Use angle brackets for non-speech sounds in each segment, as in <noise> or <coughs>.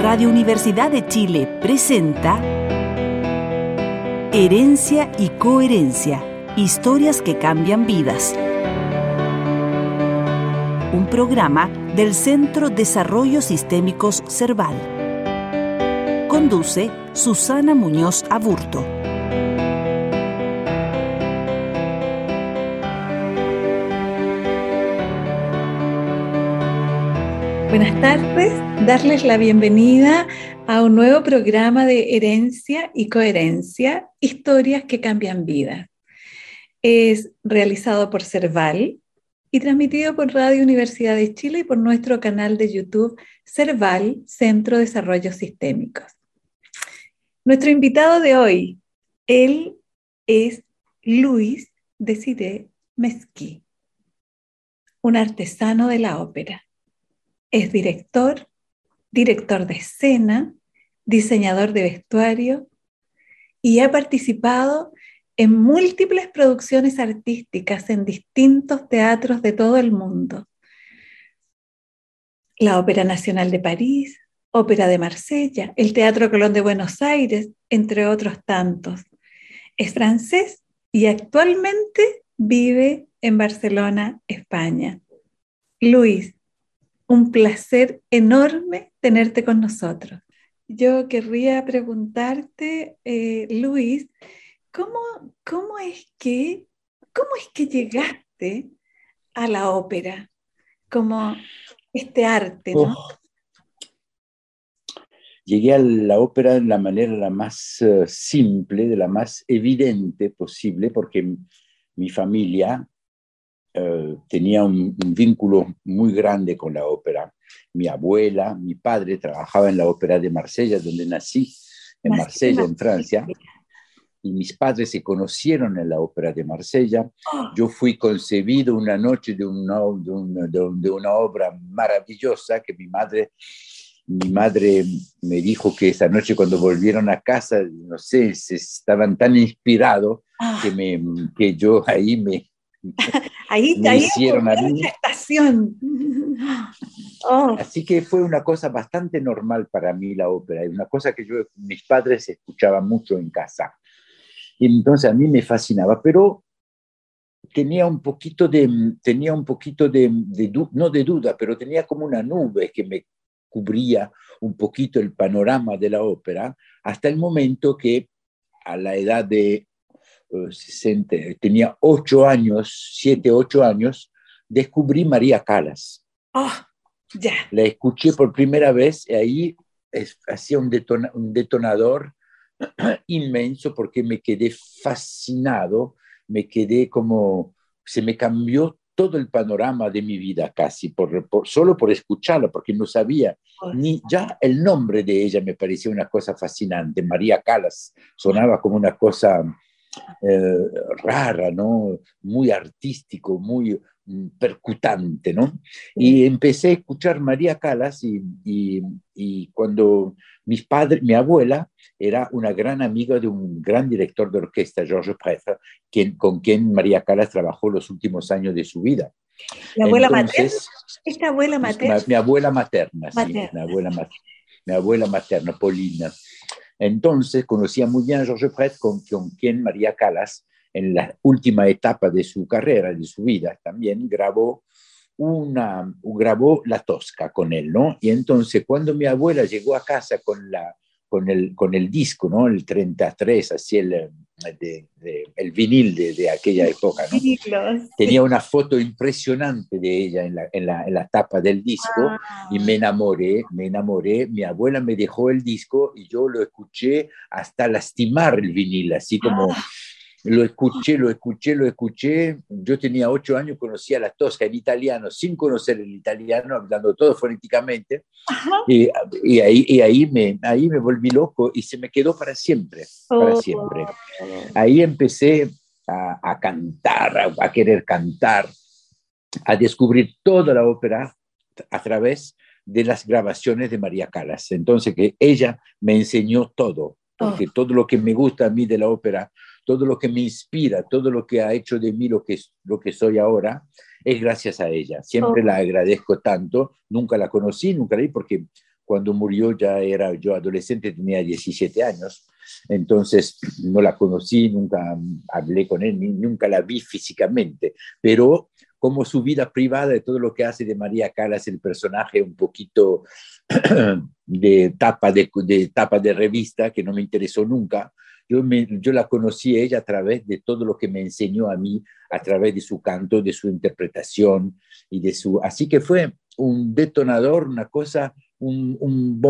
Radio Universidad de Chile presenta Herencia y Coherencia, historias que cambian vidas. Un programa del Centro Desarrollo Sistémicos Cerval. Conduce Susana Muñoz Aburto. Buenas tardes, darles la bienvenida a un nuevo programa de herencia y coherencia, historias que cambian vidas. Es realizado por Cerval y transmitido por Radio Universidad de Chile y por nuestro canal de YouTube Cerval, Centro de Desarrollo Sistémicos. Nuestro invitado de hoy, él es Luis Desiré Mesquí, un artesano de la ópera es director, director de escena, diseñador de vestuario y ha participado en múltiples producciones artísticas en distintos teatros de todo el mundo. La Ópera Nacional de París, Ópera de Marsella, el Teatro Colón de Buenos Aires, entre otros tantos. Es francés y actualmente vive en Barcelona, España. Luis, un placer enorme tenerte con nosotros. Yo querría preguntarte, eh, Luis, ¿cómo, ¿cómo, es que, ¿cómo es que llegaste a la ópera? Como este arte, ¿no? Oh. Llegué a la ópera de la manera la más eh, simple, de la más evidente posible, porque mi familia eh, tenía un, vínculo muy grande con la ópera. Mi abuela, mi padre trabajaba en la ópera de Marsella, donde nací, en Marsella, en Francia. Y mis padres se conocieron en la ópera de Marsella. Yo fui concebido una noche de una, de una, obra maravillosa que mi madre mi madre me dijo que esa noche cuando volvieron a casa, no sé, se estaban tan inspirados ah. que, me, que yo ahí me, ahí, <laughs> me hicieron a estación. <laughs> Oh. Así que fue una cosa bastante normal para mí la ópera, una cosa que yo, mis padres escuchaban mucho en casa. Y entonces a mí me fascinaba, pero tenía un poquito de, tenía un poquito de, no de duda, pero tenía como una nube que me cubría un poquito el panorama de la ópera, hasta el momento que a la edad de tenía ocho años, siete, ocho años, descubrí María Calas. Ah, ya. La escuché por primera vez y ahí hacía un, un detonador <clears throat> inmenso porque me quedé fascinado, me quedé como, se me cambió todo el panorama de mi vida casi, por, solo por escucharla, porque no sabía, ni ya el nombre de ella me parecía una cosa fascinante, María Calas, sonaba como una cosa eh, rara, ¿no? Muy artístico, muy mm, percutante, ¿no? Y empecé a escuchar María Calas y, y, cuando mis padres, mi abuela era una gran amiga de un gran director de orquesta, Georges Prêtre, quien, con quien María Calas trabajó los últimos años de su vida. ¿La abuela materna? ¿Esta abuela materna? Mi, abuela materna, Sí, mi abuela, mi abuela materna, Paulina. Entonces conocía muy bien a Georges Prêtre, con, quien María Calas, en la última etapa de su carrera, de su vida, también grabó una, grabó La Tosca con él, ¿no? Y entonces cuando mi abuela llegó a casa con la con el, con el disco, ¿no? El 33, así el, el vinil de, aquella época, ¿no? Tenía una foto impresionante de ella en la, en la, en la tapa del disco y me enamoré, me enamoré. Mi abuela me dejó el disco y yo lo escuché hasta lastimar el vinil, así como... Ah. Lo escuché, lo escuché, lo escuché. Yo tenía ocho años, conocía la tosca en italiano, sin conocer el italiano, hablando todo fonéticamente. Y, y, ahí, y ahí, me, ahí me volví loco y se me quedó para siempre, para oh. siempre. Ahí empecé a, a cantar, a, a, querer cantar, a descubrir toda la ópera a través de las grabaciones de María Calas. Entonces, que ella me enseñó todo, porque oh. todo lo que me gusta a mí de la ópera todo lo que me inspira, todo lo que ha hecho de mí lo que, lo que soy ahora, es gracias a ella. Siempre oh. la agradezco tanto. Nunca la conocí, nunca la vi, porque Cuando murió ya era yo adolescente, tenía 17 años, entonces no la conocí, nunca hablé con él, nunca la vi físicamente, pero como su vida privada y todo lo que hace de María Calas el personaje un poquito <clears throat> de tapa de, de tapa de revista que no me interesó nunca, yo, yo la conocí a ella a través de todo lo que me enseñó a mí, a través de su canto, de su interpretación y de su... Así que fue un detonador, una cosa, un, un,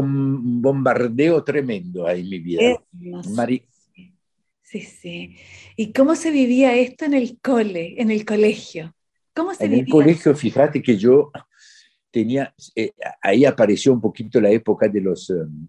bombardeo tremendo ahí en mi vida. Sí, sí. ¿Y cómo se vivía esto en el cole, en el colegio? ¿Cómo se en vivía? el colegio, fíjate que yo tenía, eh, ahí apareció un poquito la época de los... Um,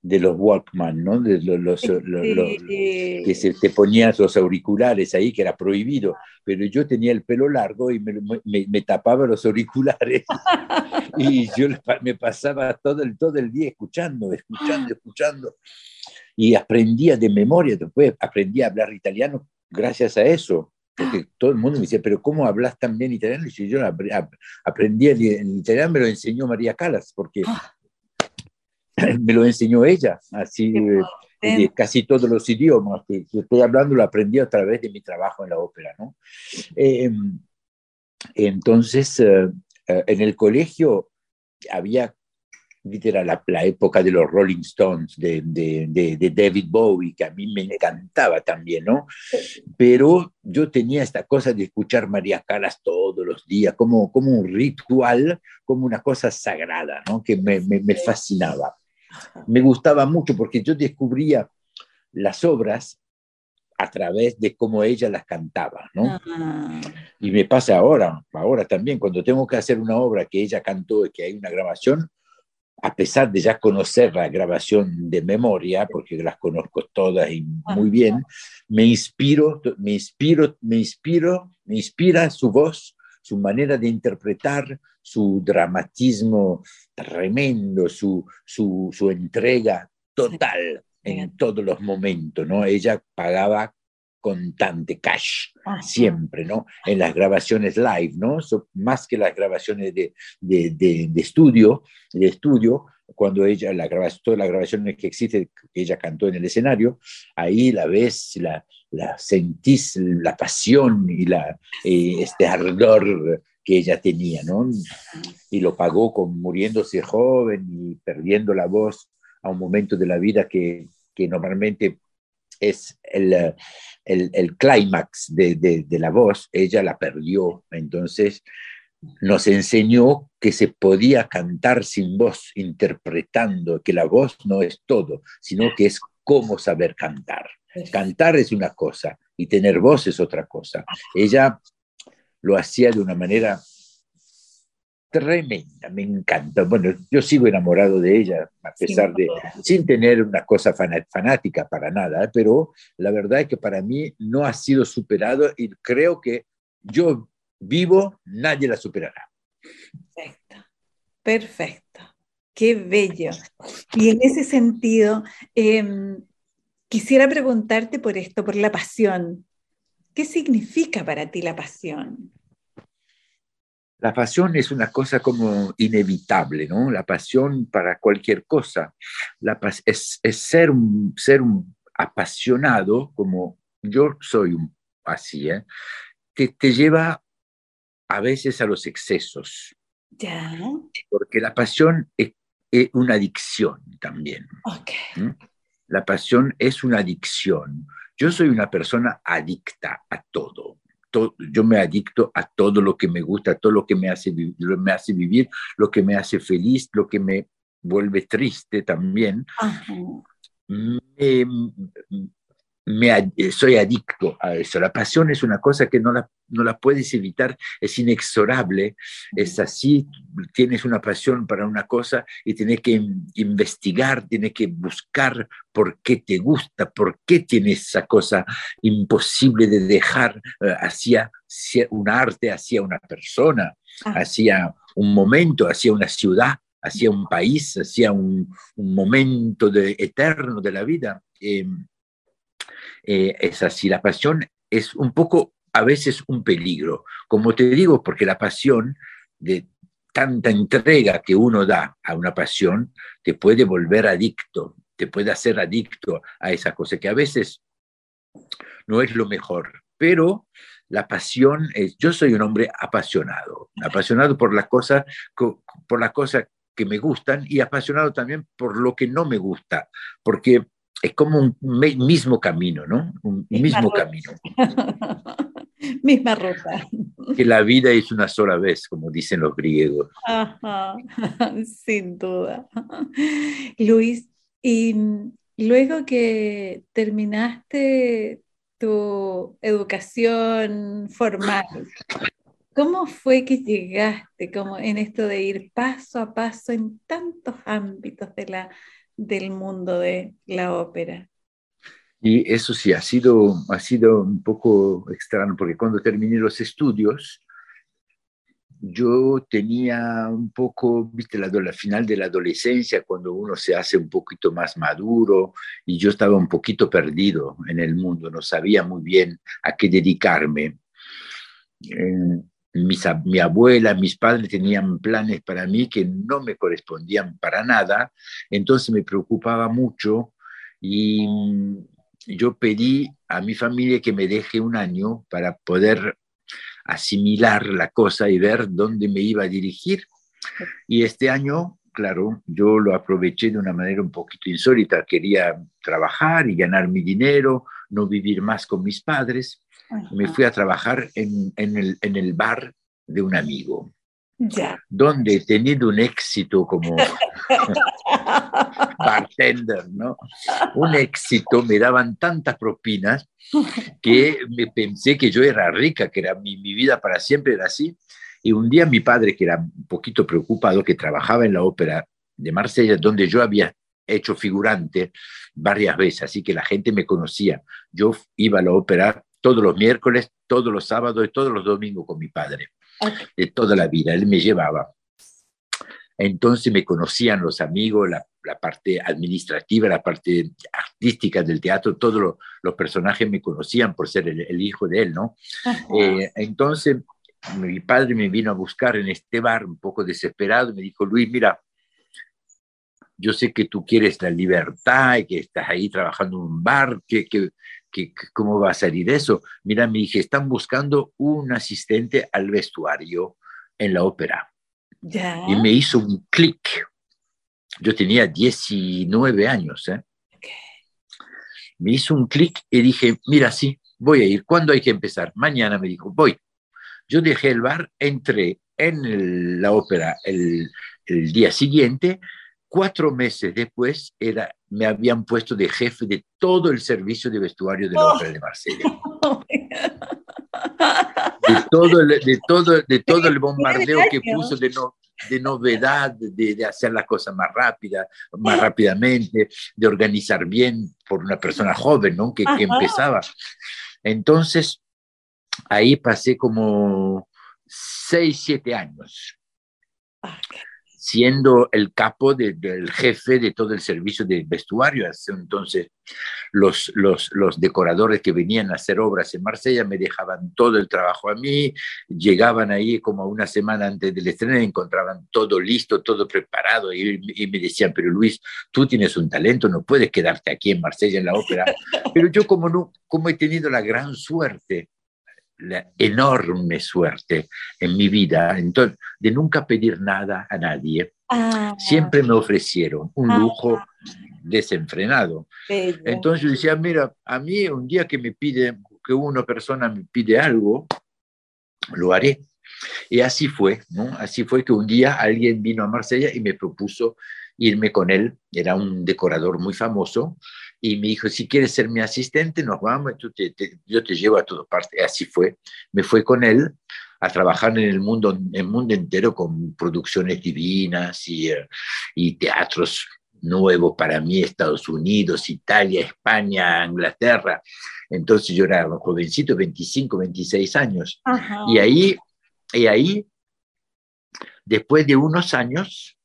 de los Walkman, ¿no? De los, que se te ponían los auriculares ahí, que era prohibido, pero yo tenía el pelo largo y me, me, tapaba los auriculares <laughs> y yo me pasaba todo el, todo el día escuchando, escuchando, escuchando y aprendía de memoria, después aprendí a hablar italiano gracias a eso. Porque todo el mundo me decía, pero ¿cómo hablas tan bien italiano? Y yo aprendí el, italiano, me lo enseñó María Calas, porque ah. <coughs> me lo enseñó ella, así de, casi todos los idiomas que, estoy hablando lo aprendí a través de mi trabajo en la ópera, ¿no? Em, entonces, eh, eh, en el colegio había, era la, la, época de los Rolling Stones, de, de, de, David Bowie, que a mí me encantaba también, ¿no? Pero yo tenía esta cosa de escuchar María Calas todos los días, como, como un ritual, como una cosa sagrada, ¿no? Que me, me, me fascinaba me gustaba mucho porque yo descubría las obras a través de cómo ella las cantaba, ¿no? Ah. Y me pasa ahora, ahora también, cuando tengo que hacer una obra que ella cantó y que hay una grabación, a pesar de ya conocer la grabación de memoria, porque las conozco todas y muy bien, me inspiro, me inspiro, me inspiro, me inspira su voz, su manera de interpretar, su dramatismo tremendo, su, su, su entrega total en todos los momentos, ¿no? Ella pagaba contante, cash, siempre, ¿no? En las grabaciones live, ¿no? más que las grabaciones de, de, de, estudio, de estudio, cuando ella, la grabación, todas las grabaciones que existe, que ella cantó en el escenario, ahí la ves, la, la sentís, la pasión y la, eh, este ardor que ella tenía, ¿no? Y lo pagó con muriéndose joven y perdiendo la voz a un momento de la vida que, que normalmente es el, el, el clímax de, de, de, la voz, ella la perdió. Entonces nos enseñó que se podía cantar sin voz, interpretando, que la voz no es todo, sino que es cómo saber cantar. Cantar es una cosa y tener voz es otra cosa. Ella lo hacía de una manera tremenda, me encanta. Bueno, yo sigo enamorado de ella, a pesar de, sin tener una cosa fanática para nada, pero la verdad es que para mí no ha sido superado y creo que yo vivo, nadie la superará. Perfecto, perfecto. Qué bello. Y en ese sentido, em, quisiera preguntarte por esto, por la pasión. ¿Qué significa para ti la pasión? La pasión es una cosa como inevitable, ¿no? La pasión para cualquier cosa. La es, es, ser, un, ser un apasionado, como yo soy un, así, ¿eh? que te lleva a veces a los excesos. Porque la pasión es, es una adicción también. Okay. La pasión es una adicción. Yo soy una persona adicta a todo. yo me adicto a todo lo que me gusta, a todo lo que me hace, me hace vivir, lo que me hace feliz, lo que me vuelve triste también. Me, soy adicto a eso. La pasión es una cosa que no la, no la puedes evitar, es inexorable, es así, tienes una pasión para una cosa y tienes que investigar, tienes que buscar por qué te gusta, por qué tienes esa cosa imposible de dejar eh, hacia, un arte, hacia una persona, ah. hacia un momento, hacia una ciudad, hacia un país, hacia un, momento de, eterno de la vida. Em, eh, es así, la pasión es un poco a veces un peligro. Como te digo, porque la pasión de, tanta entrega que uno da a una pasión te puede volver adicto, te puede hacer adicto a esa cosa que a veces no es lo mejor, pero la pasión es, yo soy un hombre apasionado, apasionado por las cosas, por las cosas que me gustan y apasionado también por lo que no me gusta, porque es como un mismo camino, ¿no? Un mismo camino. <laughs> Misma ruta. Que la vida es una sola vez, como dicen los griegos. <laughs> sin duda. Luis, y luego que terminaste tu educación formal, ¿cómo fue que llegaste como en esto de ir paso a paso en tantos ámbitos de la, del mundo de la ópera? Y eso sí, ha sido, ha sido un poco extraño, porque cuando terminé los estudios, yo tenía un poco, viste, la, final de la adolescencia, cuando uno se hace un poquito más maduro, y yo estaba un poquito perdido en el mundo, no sabía muy bien a qué dedicarme. Eh, mi abuela, mis padres tenían planes para mí que no me correspondían para nada, entonces me preocupaba mucho y yo pedí a mi familia que me deje un año para poder asimilar la cosa y ver dónde me iba a dirigir. Y este año, claro, yo lo aproveché de una manera un poquito insólita. Quería trabajar y ganar mi dinero, no vivir más con mis padres. Me fui a trabajar en, el, en el bar de un amigo. Ya. donde he tenido un éxito como <laughs> bartender, ¿no? Un éxito, me daban tantas propinas que me pensé que yo era rica, que era mi, mi vida para siempre era así. Y un día mi padre, que era un poquito preocupado, que trabajaba en la ópera de Marsella, donde yo había hecho figurante varias veces, así que la gente me conocía. Yo iba a la ópera todos los miércoles, todos los sábados y todos los domingos con mi padre de toda la vida. Él me llevaba. Entonces me conocían los amigos, la, parte administrativa, la parte artística del teatro, todos los personajes me conocían por ser el, hijo de él, ¿no? Eh, entonces mi padre me vino a buscar en este bar un poco desesperado, me dijo, Luis, mira, yo sé que tú quieres la libertad y que estás ahí trabajando en un bar, que, que, ¿cómo va a salir eso? Mira, me dije, están buscando un asistente al vestuario en la ópera. Y me hizo un clic. Yo tenía 19 años. ¿eh? Me hizo un clic y dije, mira, sí, voy a ir. ¿Cuándo hay que empezar? Mañana me dijo, voy. Yo dejé el bar, entré en la ópera el, el día siguiente Cuatro meses después era, me habían puesto de jefe de todo el servicio de vestuario de la Ópera de Marsella. <laughs> De todo el, de todo, de todo el bombardeo que puso de, de novedad, de, hacer las cosas más rápidas, más rápidamente, de organizar bien por una persona joven, ¿no? Que, que empezaba. Entonces, ahí pasé como seis, siete años. Siendo el capo del jefe de todo el servicio de vestuario. Entonces, los, los, los, decoradores que venían a hacer obras en Marsella me dejaban todo el trabajo a mí, llegaban ahí como una semana antes del estreno y encontraban todo listo, todo preparado y, y, me decían, pero Luis, tú tienes un talento, no puedes quedarte aquí en Marsella en la ópera. <laughs> Pero yo como, no, como he tenido la gran suerte la enorme suerte en mi vida entonces, de nunca pedir nada a nadie. Ah. Siempre me ofrecieron un ah. lujo desenfrenado. Entonces yo decía, mira, a mí un día que me pide, que una persona me pide algo, lo haré. Y así fue, ¿no? Así fue que un día alguien vino a Marsella y me propuso irme con él. Era un decorador muy famoso y me dijo, si quieres ser mi asistente, nos vamos, yo te llevo a todas partes. Así fue. Me fue con él a trabajar en el mundo, en el mundo entero con producciones divinas y, eh, y teatros nuevos para mí, Estados Unidos, Italia, España, Inglaterra. Entonces yo era un jovencito, 25, 26 años. Y ahí, y ahí, después de unos años,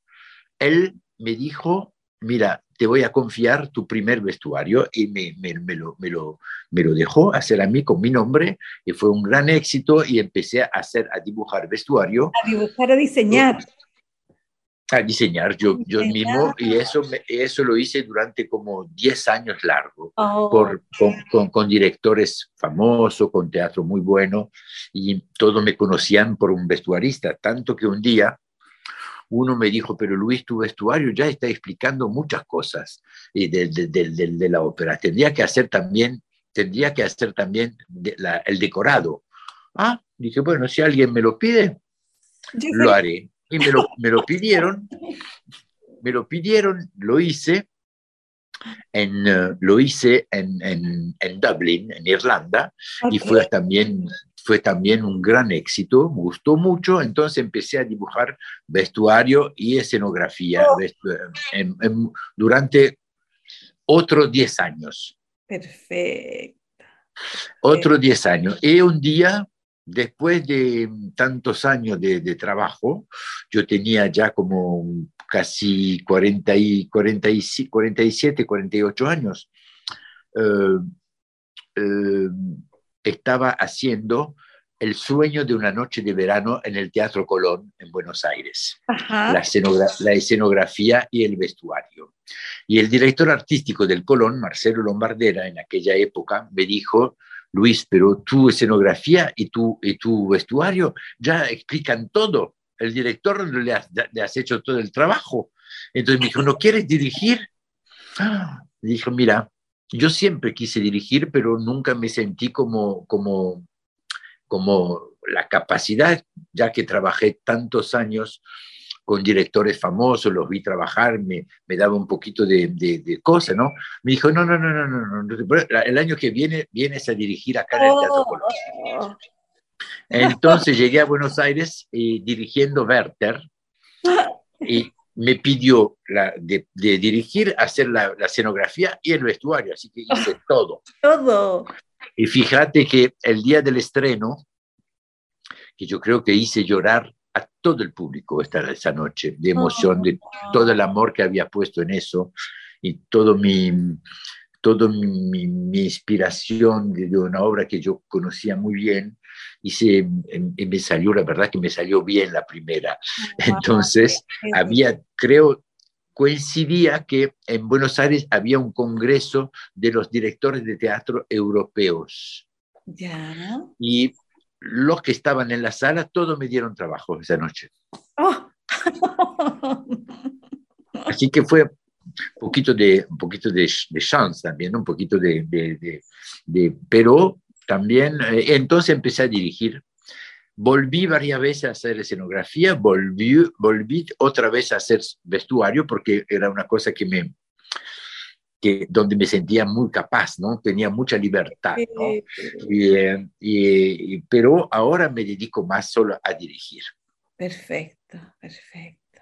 él me dijo, mira, te voy a confiar tu primer vestuario y me, me, me, lo, me, lo, me lo dejó hacer a mí con mi nombre y fue un gran éxito y empecé a hacer, a dibujar vestuario. A dibujar, a diseñar. A diseñar yo, yo mismo y eso, eso lo hice durante como 10 años largo, Oh. por, con, con- con directores famosos, con teatro muy bueno y todos me conocían por un vestuarista, tanto que un día uno me dijo, pero Luis, tu vestuario ya está explicando muchas cosas y de, de- de- la ópera. Tendría que hacer también, tendría que hacer también la- el decorado. Ah, dije, bueno, si alguien me lo pide, Yo lo sé- haré. Y me lo, me lo pidieron, me lo pidieron, lo hice, en, eh, lo hice en, en, en Dublín, en Irlanda, y fue también, fue también un gran éxito, me gustó mucho, entonces empecé a dibujar vestuario y escenografía Oh. vestu- en- en- durante otros 10 años, Perfecto. otros 10 años. Y un día, después de tantos años de, de trabajo, yo tenía ya como casi 40 y, 40 y, 47, 48 años. eh, eh, estaba haciendo El sueño de una noche de verano en el Teatro Colón en Buenos Aires, Ajá. la, escenogra- la escenografía y el vestuario. Y el director artístico del Colón, Marcelo Lombardera, en aquella época, me dijo, Luis, pero tu escenografía y tu, y tu vestuario ya explican todo. El director le has, le has hecho todo el trabajo. Entonces me dijo, ¿no quieres dirigir? Ah, dijo, mira, yo siempre quise dirigir, pero nunca me sentí como, como, como la capacidad, ya que trabajé tantos años con directores famosos, los vi trabajar, me, me daba un poquito de, de, de cosa, ¿no? Me dijo, no, no, no, no, no, no, el año que viene vienes a dirigir acá en el Teatro Colón. Oh. Entonces llegué a Buenos Aires eh, dirigiendo Werther <laughs> y me pidió la, de, de, dirigir, hacer la, la, escenografía y el vestuario, así que hice <laughs> todo. Todo. Y fíjate que el día del estreno, que yo creo que hice llorar a todo el público esta, esa noche, de emoción, de todo el amor que había puesto en eso y todo mi, todo mi, mi inspiración de, de, una obra que yo conocía muy bien, hice, y me salió, la verdad que me salió bien la primera. Entonces, había, creo, coincidía que en Buenos Aires había un congreso de los directores de teatro europeos. Ya. Y los que estaban en la sala, todos me dieron trabajo esa noche. Oh. <laughs> Así que fue un poquito de, un poquito de, de chance también, un poquito de, de, de pero también, eh, entonces empecé a dirigir. Volví varias veces a hacer escenografía, volví, volví otra vez a hacer vestuario porque era una cosa que me, que, donde me sentía muy capaz, ¿no? Tenía mucha libertad, ¿no? Y, eh, y, pero ahora me dedico más solo a dirigir. Perfecto, perfecto.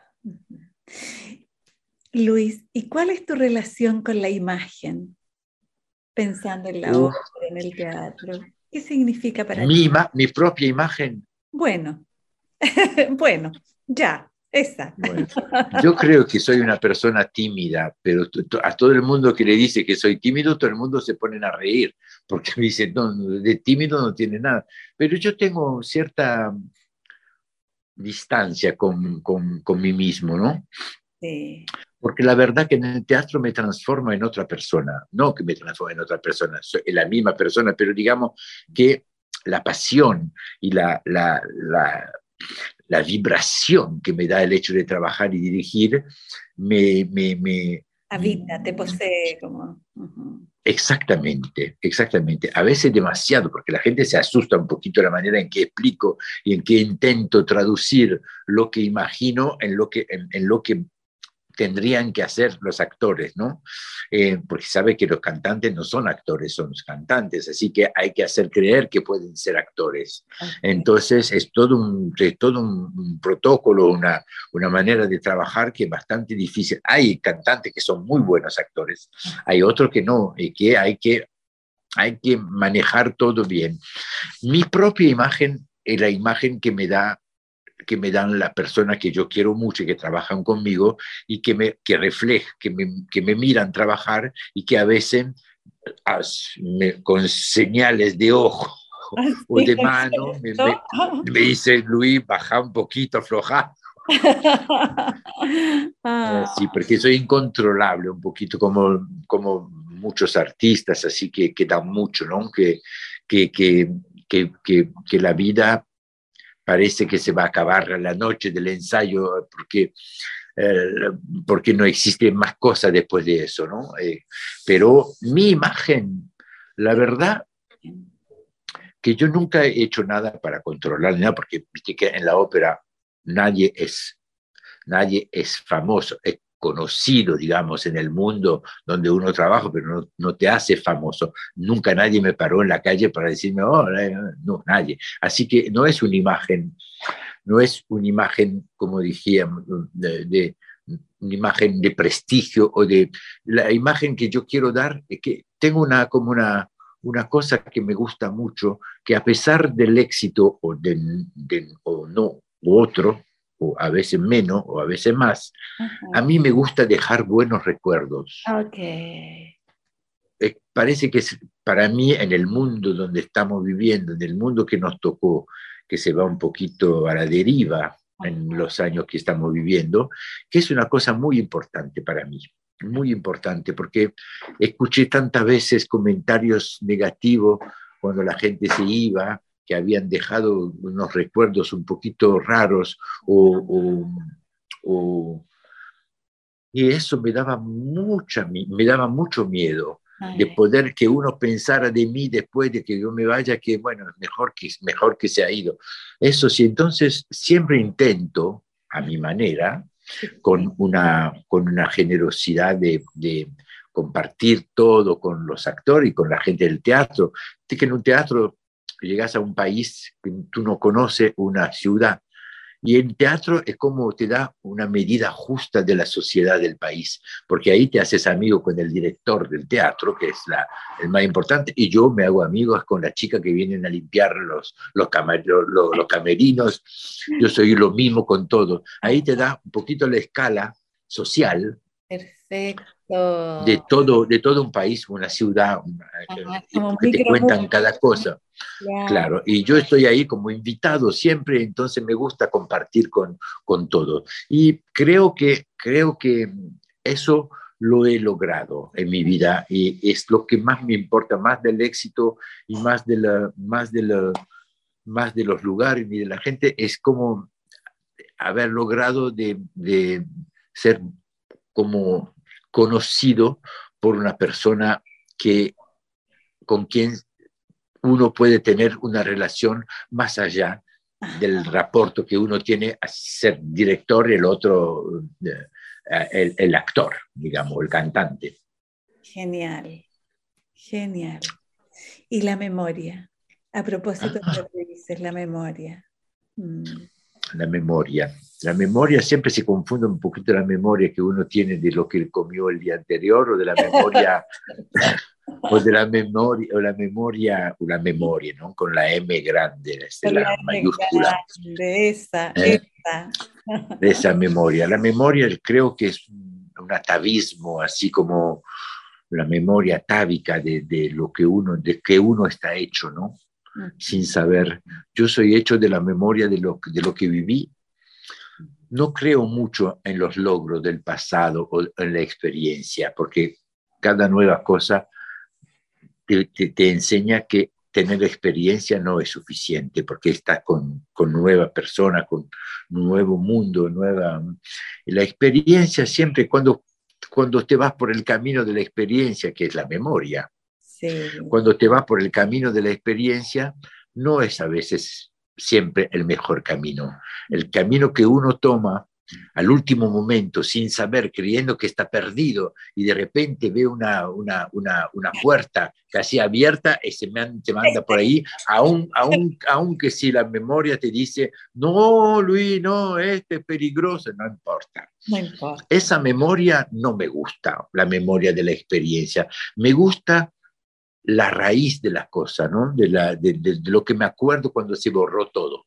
Luis, ¿y cuál es tu relación con la imagen? Pensando en la obra, en el teatro. ¿Qué significa para mi, ti? mi propia imagen. Bueno, <laughs> bueno, ya, esa. Bueno, <laughs> yo creo que soy una persona tímida, pero a todo el mundo que le dice que soy tímido, todo el mundo se ponen a reír, porque <laughs> me dicen, no, de tímido no tiene nada. Pero yo tengo cierta distancia con, con, con mí mismo, ¿no? Sí. Porque la verdad que en el teatro me transforma en otra persona, no que me transforma en otra persona, soy la misma persona, pero digamos que la pasión y la, la, la, la vibración que me da el hecho de trabajar y dirigir me... me, me Habita, te posee como... Uh -huh. Exactamente, exactamente. A veces demasiado, porque la gente se asusta un poquito de la manera en que explico y en que intento traducir lo que imagino en lo que, en, en lo que tendrían que hacer los actores, ¿no? Eh, porque sabe que los cantantes no son actores, son cantantes, así que hay que hacer creer que pueden ser actores. Okay. Entonces es todo un, es todo un, un protocolo, una, una manera de trabajar que es bastante difícil. Hay cantantes que son muy buenos actores, hay otros que no, y que hay que, hay que manejar todo bien. Mi propia imagen es la imagen que me da que me dan las personas que yo quiero mucho y que trabajan conmigo y que me que reflejan, que me, que me miran trabajar y que a veces as, me, con señales de ojo <laughs> o de mano <laughs> me, me, me dice Luis, baja un poquito, afloja <laughs> Ah. Sí, porque soy incontrolable un poquito como, como muchos artistas, así que, que dan mucho, ¿no? Que, que, que, que, que la vida parece que se va a acabar la noche del ensayo porque, eh, porque no existe más cosas después de eso, ¿no? Eh, pero mi imagen, la verdad, que yo nunca he hecho nada para controlar nada, porque viste que en la ópera nadie es, nadie es famoso, es conocido, digamos, en el mundo donde uno trabaja, pero no, no, te hace famoso. Nunca nadie me paró en la calle para decirme, oh, no, nadie. Así que no es una imagen, no es una imagen, como dijimos, de, de una imagen de prestigio o de la imagen que yo quiero dar es que tengo una como una una cosa que me gusta mucho que a pesar del éxito o de, o no u otro o a veces menos o a veces más, a mí me gusta dejar buenos recuerdos. Okay. Eh, parece que es, para mí en el mundo donde estamos viviendo, en el mundo que nos tocó, que se va un poquito a la deriva en los años que estamos viviendo, que es una cosa muy importante para mí, muy importante, porque escuché tantas veces comentarios negativos cuando la gente se iba, que habían dejado unos recuerdos un poquito raros o, y eso me daba mucha me daba mucho miedo de poder que uno pensara de mí después de que yo me vaya que bueno mejor que mejor que se ha ido. Eso sí entonces siempre intento a mi manera con una con una generosidad de, de compartir todo con los actores y con la gente del teatro que en un teatro llegas a un país que tú no conoces, una ciudad, y el teatro es como te da una medida justa de la sociedad del país, porque ahí te haces amigo con el director del teatro, que es la, el más importante, y yo me hago amigos con la chica que vienen a limpiar los, los, los camerinos, yo soy lo mismo con todo. Ahí te da un poquito la escala social. Perfecto de todo, de todo un país, una ciudad, que te cuentan cada cosa. Claro, y yo estoy ahí como invitado siempre, entonces me gusta compartir con, con todo. Y creo que, creo que eso lo he logrado en mi vida y es lo que más me importa, más del éxito y más de, la, más de, la, más de los lugares y de la gente, es como haber logrado de, de ser como conocido por una persona que, con quien uno puede tener una relación más allá del rapporto que uno tiene a ser director y el otro, eh, el, actor, digamos, el cantante. Genial, genial. Y la memoria, a propósito de lo que dices, la memoria. Mm. La memoria. La memoria siempre se confunde un poquito la memoria que uno tiene de lo que comió el día anterior o de la memoria <laughs> o de la memoria o la memoria o la memoria, ¿no? Con la M grande, la, mayúscula. de esa, ¿Eh? esa. De esa memoria. La memoria creo que es un atavismo, así como la memoria atávica de, de, lo que uno, de que uno está hecho, ¿no? Sin saber. Yo soy hecho de la memoria de lo, de lo que viví no creo mucho en los logros del pasado o en la experiencia, porque cada nueva cosa te, enseña que tener experiencia no es suficiente, porque estás con, con nueva persona, con nuevo mundo, nueva... La experiencia siempre cuando, cuando te vas por el camino de la experiencia, que es la memoria, cuando te vas por el camino de la experiencia, no es a veces siempre el mejor camino. El camino que uno toma al último momento, sin saber, creyendo que está perdido, y de repente ve una, una, una, una puerta casi abierta y se te manda por ahí, aun, aun, aunque si la memoria te dice, no, Luis, no, este es peligroso, no importa. No importa. Esa memoria no me gusta, la memoria de la experiencia. Me gusta la raíz de las cosas, ¿no? De, la, de, lo que me acuerdo cuando se borró todo.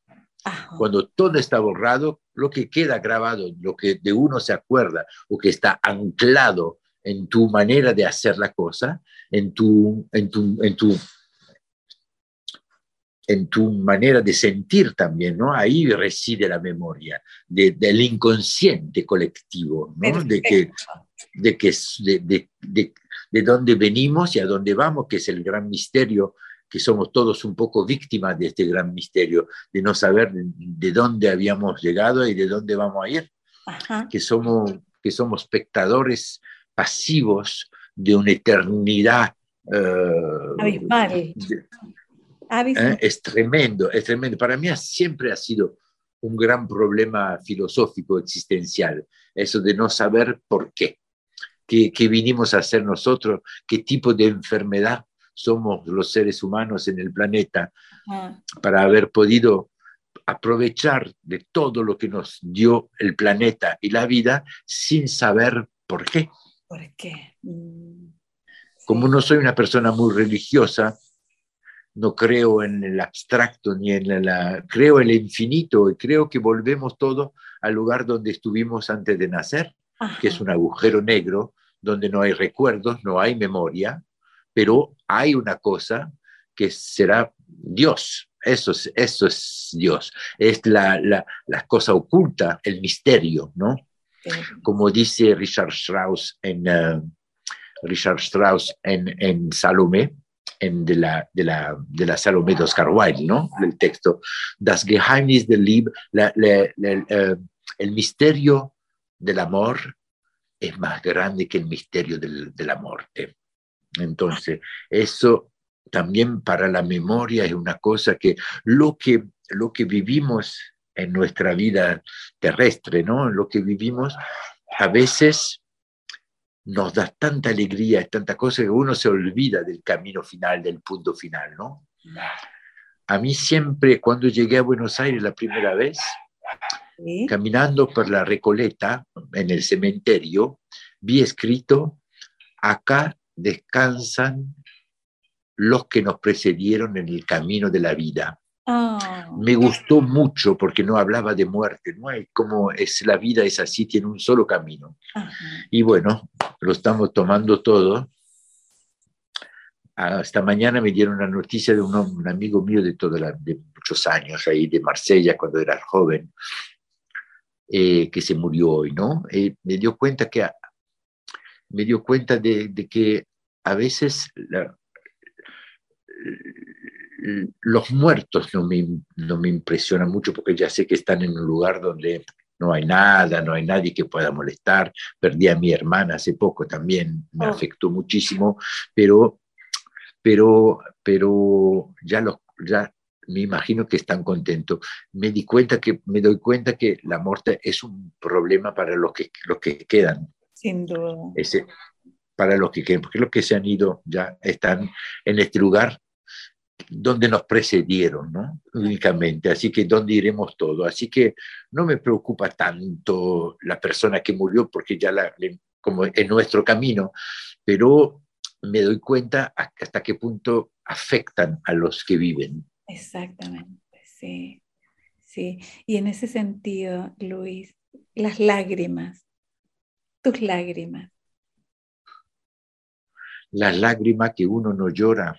Cuando todo está borrado, lo que queda grabado, lo que de uno se acuerda o que está anclado en tu manera de hacer la cosa, en tu, en tu, en tu, en tu manera de sentir también, ¿no? Ahí reside la memoria del inconsciente colectivo, ¿no? De que, de, que de, de, de, dónde venimos y a dónde vamos, que es el gran misterio, que somos todos un poco víctimas de este gran misterio, de no saber de, dónde habíamos llegado y de dónde vamos a ir, que somos que somos espectadores pasivos de una eternidad. ¿eh? Es tremendo, es tremendo. Para mí siempre ha sido un gran problema filosófico existencial, eso de no saber por qué, qué, qué vinimos a hacer nosotros, qué tipo de enfermedad somos los seres humanos en el planeta, para haber podido aprovechar de todo lo que nos dio el planeta y la vida sin saber por qué. ¿Por qué? Mm, Como no soy una persona muy religiosa, no creo en el abstracto ni en la, creo en el infinito y creo que volvemos todo al lugar donde estuvimos antes de nacer, que es un agujero negro donde no hay recuerdos, no hay memoria, pero hay una cosa que será Dios. Eso es, eso es Dios. Es la, la, la cosa oculta, el misterio, ¿no? Como dice Richard Strauss en, uh, Richard Strauss en, en Salomé, en de, la, de, la, de la Salomé de Oscar Wilde, ¿no? El texto, Das Geheimnis del Lieb, la, el misterio del amor es más grande que el misterio del, de la muerte. Entonces, eso también para la memoria es una cosa que lo que, lo que vivimos en nuestra vida terrestre, ¿no? Lo que vivimos a veces nos da tanta alegría, tanta cosa que uno se olvida del camino final, del punto final, ¿no? A mí siempre, cuando llegué a Buenos Aires la primera vez, caminando por la Recoleta, en el cementerio, vi escrito, acá descansan los que nos precedieron en el camino de la vida. Ah. Me gustó mucho porque no hablaba de muerte, ¿no? Es como es la vida es así, tiene un solo camino. Y bueno, lo estamos tomando todo. Hasta mañana me dieron una noticia de un, amigo mío de, toda de muchos años, ahí de Marsella, cuando era joven, eh, que se murió hoy, ¿no? Eh, me dio cuenta que me dio cuenta de, que a veces los muertos no me, no me impresionan mucho porque ya sé que están en un lugar donde no hay nada, no hay nadie que pueda molestar. Perdí a mi hermana hace poco también, me oh. afectó muchísimo, pero, pero, pero ya, los, ya me imagino que están contentos. Me, di cuenta que, me doy cuenta que la muerte es un problema para los que, los que quedan. Sin duda. Ese, para los que queden, porque los que se han ido ya están en este lugar donde nos precedieron, ¿no? Únicamente, así que donde iremos todos. Así que no me preocupa tanto la persona que murió, porque ya la, como en nuestro camino, pero me doy cuenta hasta qué punto afectan a los que viven. Exactamente, sí, sí. Y en ese sentido, Luis, las lágrimas, tus lágrimas, las lágrimas que uno no llora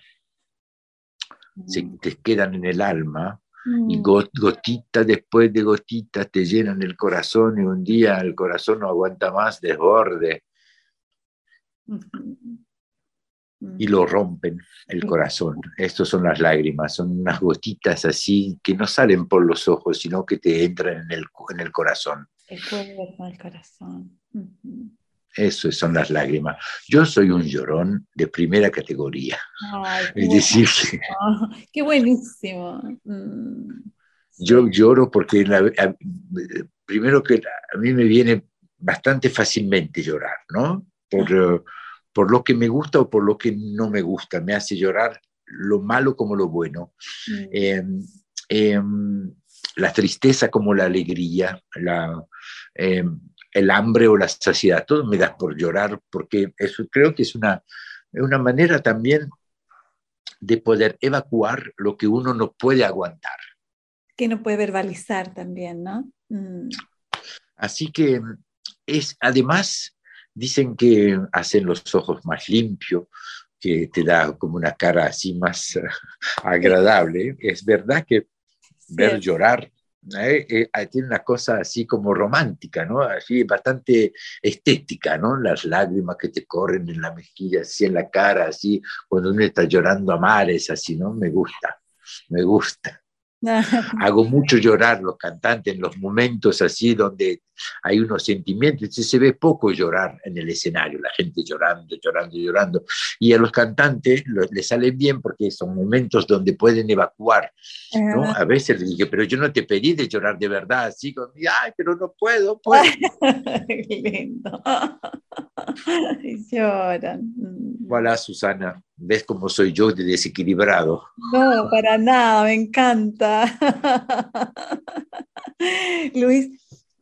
se mm. te quedan en el alma y mm. gotita después de gotita te llenan el corazón y un día el corazón no aguanta más, desborde y lo rompen el corazón. Estas son las lágrimas, son unas gotitas así que no salen por los ojos, sino que te entran en el, en el corazón. El cuerpo, el corazón. Eso son las lágrimas. Yo soy un llorón de primera categoría. es decir, <laughs> qué buenísimo. Mm. Yo lloro porque primero que a mí me viene bastante fácilmente llorar, ¿no? Por, por lo que me gusta o por lo que no me gusta. Me hace llorar lo malo como lo bueno. Mm. Em, em, la tristeza como la alegría, la, em, el hambre o la saciedad, todo me da por llorar, porque eso creo que es una, una manera también de poder evacuar lo que uno no puede aguantar. Que no puede verbalizar también, ¿no? Mm. Así que es, además, dicen que hacen los ojos más limpios, que te da como una cara así más <laughs> agradable. Es verdad que ver llorar ¿eh? Eh, ah, tiene una cosa así como romántica, ¿no? Así bastante estética, ¿no? Las lágrimas que te corren en la mejilla, así en la cara, así, cuando uno está llorando a mares, así, ¿no? Me gusta, me gusta. <laughs> Hago mucho llorar los cantantes en los momentos así donde hay unos sentimientos. Se ve poco llorar en el escenario, la gente llorando, llorando, llorando. Y a los cantantes les sale bien porque son momentos donde pueden evacuar. ¿no? A veces les dije, pero yo no te pedí de llorar de verdad, así, con, ay, pero no puedo. <laughs> puedo. lindo. <laughs> Lloran. Hola, Susana. ¿Ves cómo soy yo de desequilibrado? No, para nada, me encanta. <laughs> Luis,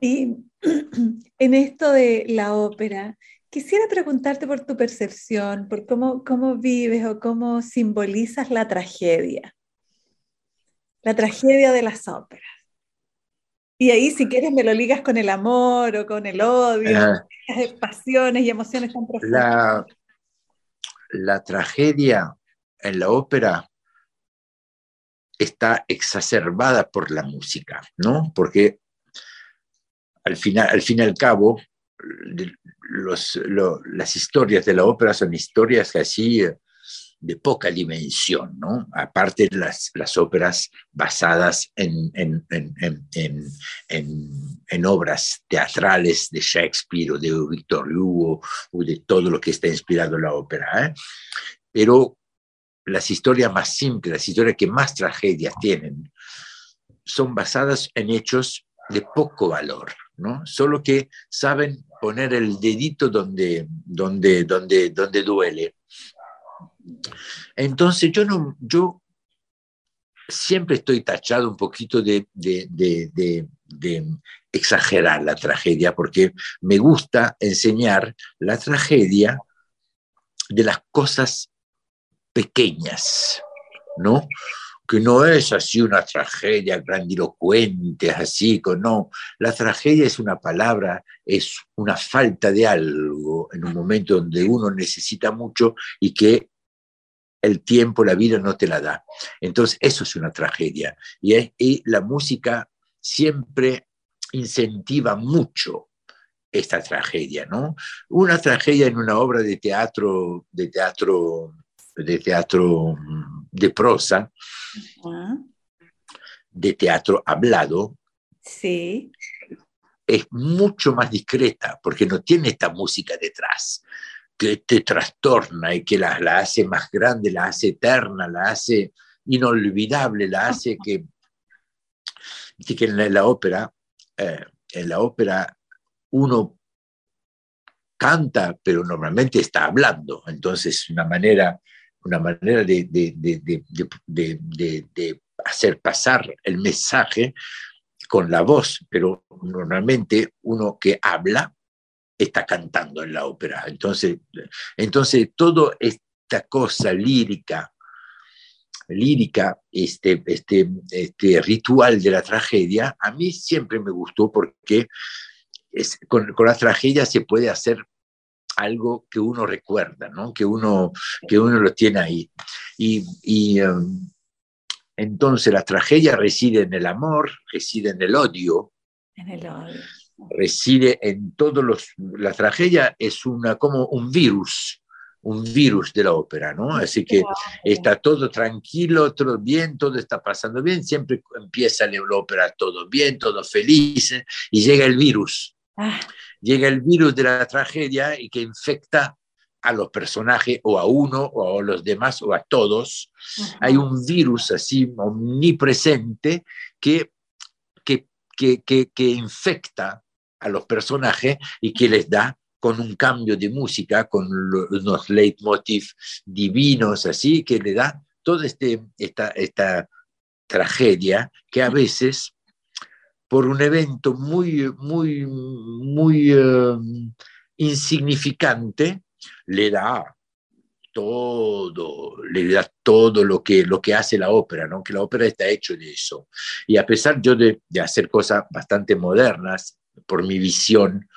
y <clears throat> en esto de la ópera, quisiera preguntarte por tu percepción, por cómo, cómo vives o cómo simbolizas la tragedia, la tragedia de las óperas. Y ahí, si quieres, me lo ligas con el amor o con el odio, ah. pasiones y emociones tan profundas. La, la tragedia en la ópera está exacerbada por la música, ¿no? Porque al, final, al fin y al cabo, las historias de la ópera son historias así eh, de poca dimensión, ¿no? Aparte de las, óperas basadas en, obras teatrales de Shakespeare o de Victor Hugo o de todo lo que está inspirado en la ópera. ¿eh? Pero las historias más simples, las historias que más tragedias tienen, son basadas en hechos de poco valor, ¿no? Solo que saben poner el dedito donde, donde, donde, donde duele. Entonces yo no, yo siempre estoy tachado un poquito de, de, exagerar la tragedia, porque me gusta enseñar la tragedia de las cosas pequeñas, ¿no? Que no es así una tragedia grandilocuente, así, no. La tragedia es una palabra, es una falta de algo en un momento donde uno necesita mucho y que el tiempo, la vida no te la da. Entonces, eso es una tragedia. Y, y la música siempre incentiva mucho esta tragedia, ¿no? Una tragedia en una obra de teatro, de teatro de teatro de prosa, de teatro hablado, sí. es mucho más discreta porque no tiene esta música detrás que te trastorna y que la, la hace más grande, la hace eterna, la hace inolvidable, la hace que, que en la, ópera, eh, en la ópera uno canta, pero normalmente está hablando, entonces una manera una manera de, hacer pasar el mensaje con la voz, pero normalmente uno que habla está cantando en la ópera. Entonces, entonces toda esta cosa lírica, lírica, este, este, este ritual de la tragedia, a mí siempre me gustó porque con, con la tragedia se puede hacer algo que uno recuerda, ¿no? que, uno, que uno lo tiene ahí. Y, um, entonces la tragedia reside en el amor, reside en el odio. En el odio. Reside en todos los... La tragedia es una, como un virus, un virus de la ópera, ¿no? Así que está todo tranquilo, todo bien, todo está pasando bien, siempre empieza la ópera todo bien, todo feliz, y llega el virus. Ah. Llega el virus de la tragedia y que infecta a los personajes o a uno o a los demás o a todos. Hay un virus así omnipresente que, que, que, que, infecta a los personajes y que les da con un cambio de música, con unos leitmotiv divinos así, que le da toda este, esta, esta tragedia que a veces por un evento muy, muy, muy eh, insignificante, le da todo, le da todo lo que, lo que hace la ópera, ¿no? que la ópera está hecho de eso. Y a pesar yo de, de hacer cosas bastante modernas, por mi visión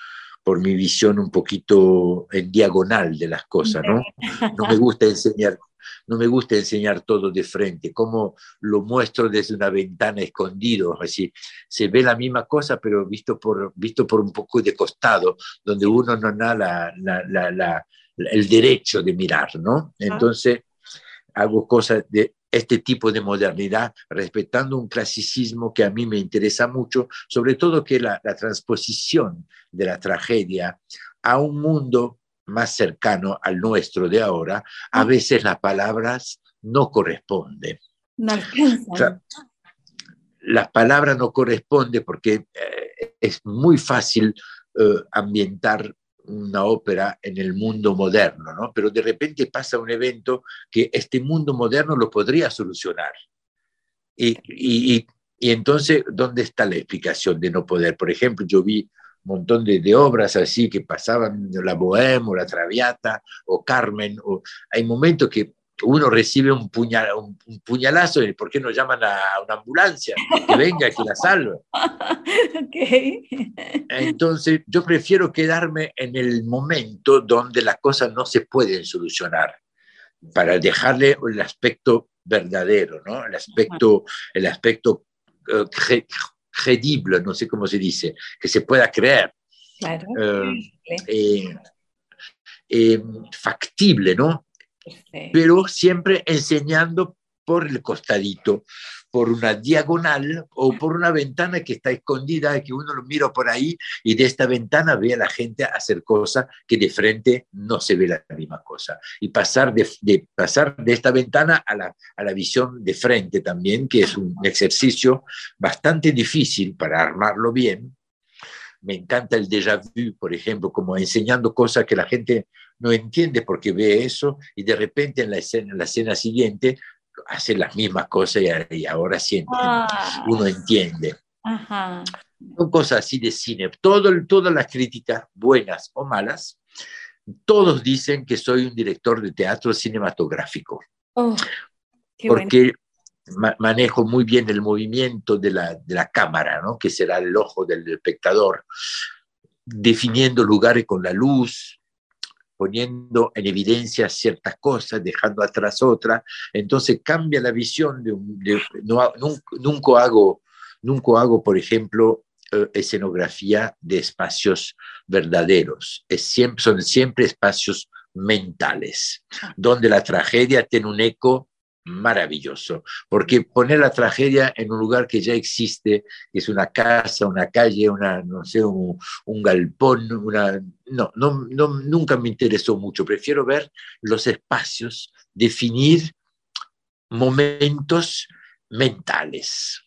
por mi visión un poquito en diagonal de las cosas, ¿no? No me gusta enseñar, no me gusta enseñar todo de frente, como lo muestro desde una ventana escondido, así se ve la misma cosa, pero visto por, visto por un poco de costado, donde uno no da la, la, la, el derecho de mirar, ¿no? Entonces hago cosas de este tipo de modernidad, respetando un clasicismo que a mí me interesa mucho, sobre todo que la, la transposición de la tragedia a un mundo más cercano al nuestro de ahora, a veces las palabras no corresponden. No las palabras no corresponden porque eh, es muy fácil eh, ambientar una ópera en el mundo moderno, ¿no? Pero de repente pasa un evento que este mundo moderno lo podría solucionar. Y, y, y entonces, ¿dónde está la explicación de no poder? Por ejemplo, yo vi montón de, de, obras así que pasaban, la Bohème o la Traviata o Carmen, o, hay momentos que uno recibe un, puñal, un, puñalazo y ¿por qué no llaman a una ambulancia? Que venga, que la salve. <laughs> Okay. Entonces, yo prefiero quedarme en el momento donde las cosas no se pueden solucionar, para dejarle el aspecto verdadero, ¿no? el aspecto, el aspecto uh, credible, no sé cómo se dice, que se pueda creer. Claro. Uh, eh, eh, factible, ¿no? pero siempre enseñando por el costadito, por una diagonal o por una ventana que está escondida, que uno lo mira por ahí y de esta ventana ve a la gente hacer cosas que de frente no se ve la misma cosa. Y pasar de, pasar de esta ventana a la, a la visión de frente también, que es un ejercicio bastante difícil para armarlo bien, me encanta el déjà vu, por ejemplo, como enseñando cosas que la gente no entiende porque ve eso y de repente en la escena, en la escena siguiente hace las mismas cosas y, ahora siente, ah. uno entiende. Son cosas así de cine. Todo, todas las críticas, buenas o malas, todos dicen que soy un director de teatro cinematográfico. Oh, porque manejo muy bien el movimiento de la, de la cámara, ¿no? que será el ojo del espectador, definiendo lugares con la luz, poniendo en evidencia ciertas cosas, dejando atrás otras. Entonces cambia la visión de, no, nunca, hago, nunca hago, por ejemplo, eh, escenografía de espacios verdaderos. Son siempre espacios mentales, donde la tragedia tiene un eco maravilloso, porque poner la tragedia en un lugar que ya existe, que es una casa, una calle, una, no sé, un, galpón, una, no, no, no, nunca me interesó mucho. Prefiero ver los espacios, definir momentos mentales,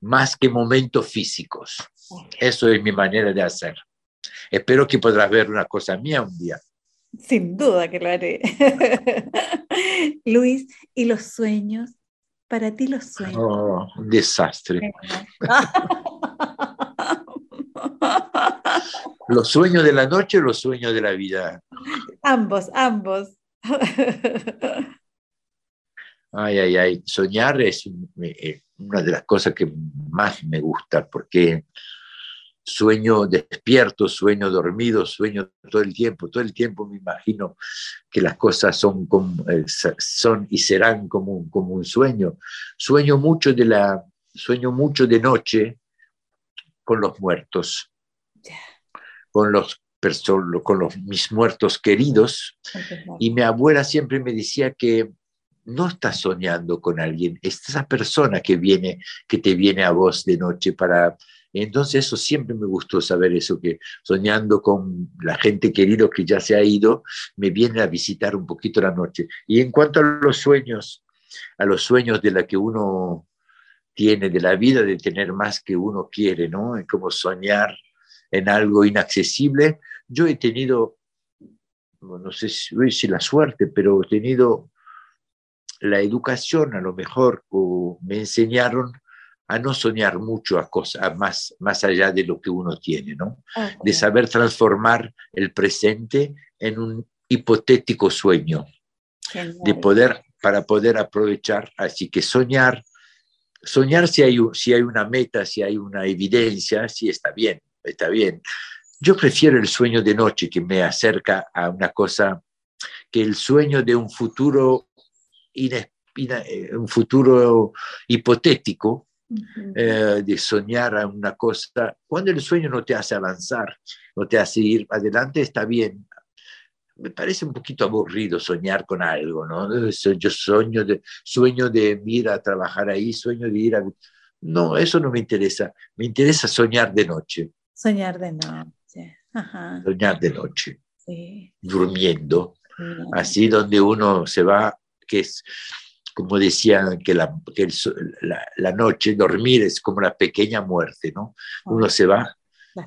más que momentos físicos. Eso es mi manera de hacer. Espero que podrás ver una cosa mía un día. Sin duda que lo haré. <laughs> Luis, ¿y los sueños? Para ti los sueños. Oh, un desastre. <laughs> ¿Los sueños de la noche o los sueños de la vida? Ambos, ambos. Ay, ay, ay. Soñar es eh, una de las cosas que más me gusta porque sueño despierto, sueño dormido, sueño todo el tiempo, todo el tiempo me imagino que las cosas son, como, eh, son y serán como, como un sueño. Sueño mucho, de la, sueño mucho de noche con los muertos, con los con los, mis muertos queridos. Y mi abuela siempre me decía que no estás soñando con alguien, es esa persona que viene, que te viene a vos de noche para entonces eso siempre me gustó saber eso, que soñando con la gente querida que ya se ha ido, me viene a visitar un poquito la noche. Y en cuanto a los sueños, a los sueños de la que uno tiene, de la vida, de tener más que uno quiere, ¿no? Es como soñar en algo inaccesible. Yo he tenido, no sé si la suerte, pero he tenido la educación a lo mejor, o me enseñaron a no soñar mucho a cosas más, más allá de lo que uno tiene, ¿no? De saber transformar el presente en un hipotético sueño, de poder, para poder aprovechar, así que soñar, soñar si hay, si hay una meta, si hay una evidencia, sí está bien, está bien. yo prefiero el sueño de noche que me acerca a una cosa que el sueño de un futuro, eh, un futuro hipotético, eh, de soñar a una cosa. Cuando el sueño no te hace avanzar, no te hace ir adelante, está bien. Me parece un poquito aburrido soñar con algo, ¿no? Yo sueño de, sueño de ir a trabajar ahí, sueño de ir a... No, eso no me interesa. Me interesa soñar de noche. Soñar de noche. Soñar de noche. Durmiendo. Así donde uno se va, que es como decían que, la, que la, noche, dormir es como la pequeña muerte, ¿no? Uno se va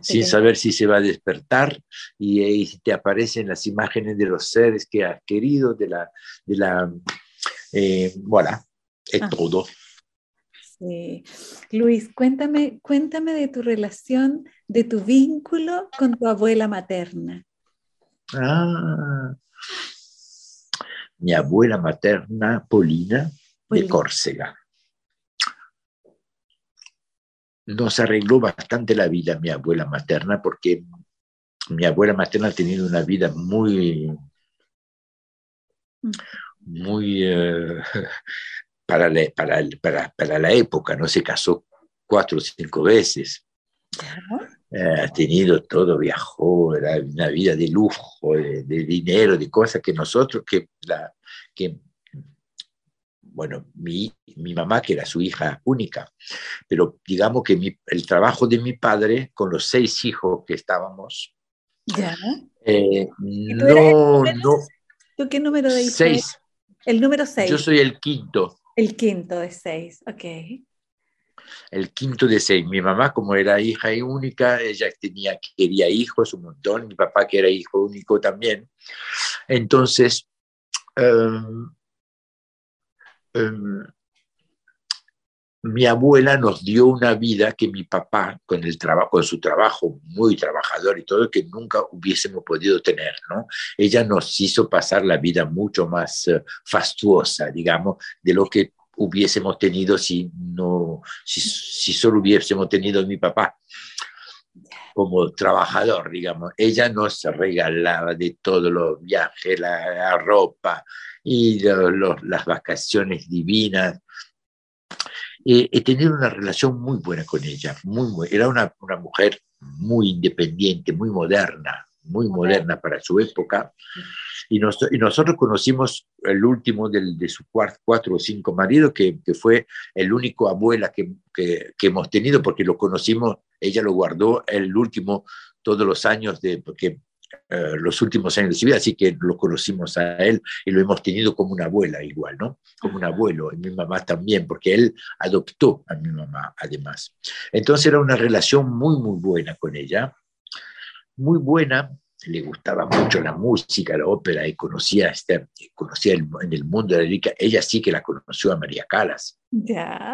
sin saber si se va a despertar y, ahí te aparecen las imágenes de los seres que has querido, de la, de la eh, voilà, es ah. todo. Sí. Luis, cuéntame, cuéntame de tu relación, de tu vínculo con tu abuela materna. Ah, mi abuela materna, Polina, de Córcega. Nos arregló bastante la vida mi abuela materna porque mi abuela materna ha tenido una vida muy, muy eh, <laughs> para, la, para, para, la época, ¿no? Se casó cuatro o cinco veces. Eh, ha tenido todo, viajó, era una vida de lujo, de, dinero, de cosas que nosotros, que, la, que bueno, mi, mi, mamá, que era su hija única, pero digamos que el trabajo de mi padre con los seis hijos que estábamos, ya. Eh, no, no. ¿Tú qué número de hijos? Seis. El número seis. Yo soy el quinto. El quinto de seis, ok el quinto de seis. Mi mamá, como era hija y única, ella tenía, quería hijos un montón, mi papá que era hijo único también. Entonces, em, em, mi abuela nos dio una vida que mi papá, con, el trabajo, con su trabajo muy trabajador y todo, que nunca hubiésemos podido tener, ¿no? Ella nos hizo pasar la vida mucho más eh, fastuosa, digamos, de lo que hubiésemos tenido si, no, si, solo hubiésemos tenido a mi papá como trabajador, digamos. Ella nos regalaba de todos los viajes, la, ropa y las vacaciones divinas. he tenido una relación muy buena con ella, muy, era una, una mujer muy independiente, muy moderna, muy moderna para su época. Y, nosotros conocimos el último de sus cuatro, o cinco maridos, que, fue el único abuela que, hemos tenido, porque lo conocimos, ella lo guardó el último todos los años, de, porque eh, los últimos años de su vida, así que lo conocimos a él y lo hemos tenido como una abuela igual, ¿no? Como un abuelo, y mi mamá también, porque él adoptó a mi mamá además. Entonces era una relación muy, muy buena con ella, muy buena, le gustaba mucho la música, la ópera, y conocía, este, conocía en el mundo de la lírica, ella sí que la conoció a María Calas. Ya.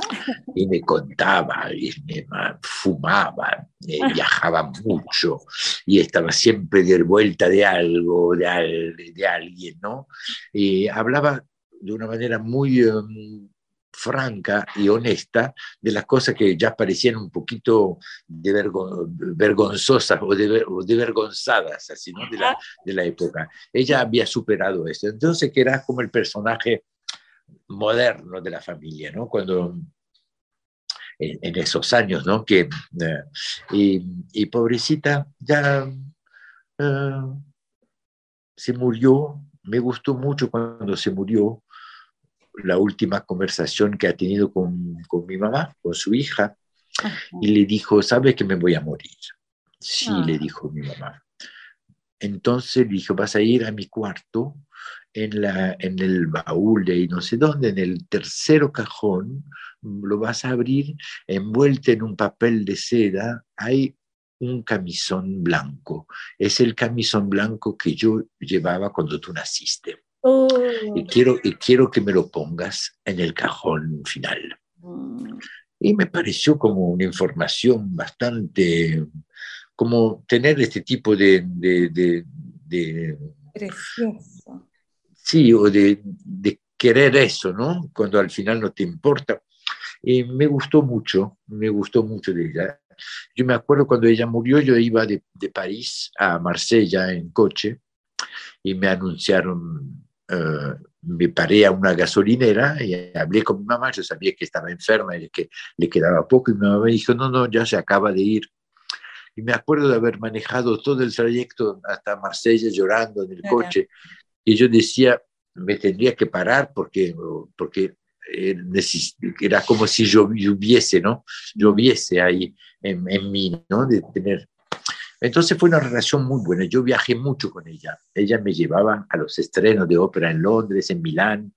Y me contaba, y me fumaba, eh, <laughs> viajaba mucho, y estaba siempre de vuelta de algo, de, de alguien, ¿no? Y hablaba de una manera muy... Em, franca y honesta de las cosas que ya parecían un poquito de vergonzosas o de, de vergonzadas, así, ¿no? de, la, de la época. Ella había superado eso. Entonces, que era como el personaje moderno de la familia, ¿no? Cuando en, esos años, ¿no? Que, eh, y, pobrecita ya eh, se murió, me gustó mucho cuando se murió, la última conversación que ha tenido con, con mi mamá, con su hija, y le dijo, ¿sabes que me voy a morir? Sí, le ah. dijo mi mamá. Entonces le dijo, vas a ir a mi cuarto, en, la, en el baúl de no sé dónde, en el tercero cajón, lo vas a abrir, envuelto en un papel de seda, hay un camisón blanco. Es el camisón blanco que yo llevaba cuando tú naciste. Oh. Y, quiero, y quiero que me lo pongas en el cajón final. Mm. Y me pareció como una información bastante, como tener este tipo de... de, de, Precioso. Sí, o de, de querer eso, ¿no? Cuando al final no te importa. Y me gustó mucho, me gustó mucho de ella. Yo me acuerdo cuando ella murió, yo iba de, de París a Marsella en coche y me anunciaron, eh, me paré a una gasolinera y hablé con mi mamá, yo sabía que estaba enferma y que le quedaba poco y mi mamá me dijo, no, no, ya se acaba de ir. Y me acuerdo de haber manejado todo el trayecto hasta Marsella llorando en el coche y yo decía, me tendría que parar porque, porque eh, era como si lloviese, ¿no? Lloviese ahí en, en mí, ¿no? De tener entonces fue una relación muy buena. Yo viajé mucho con ella. Ella me llevaba a los estrenos de ópera en Londres, en Milán.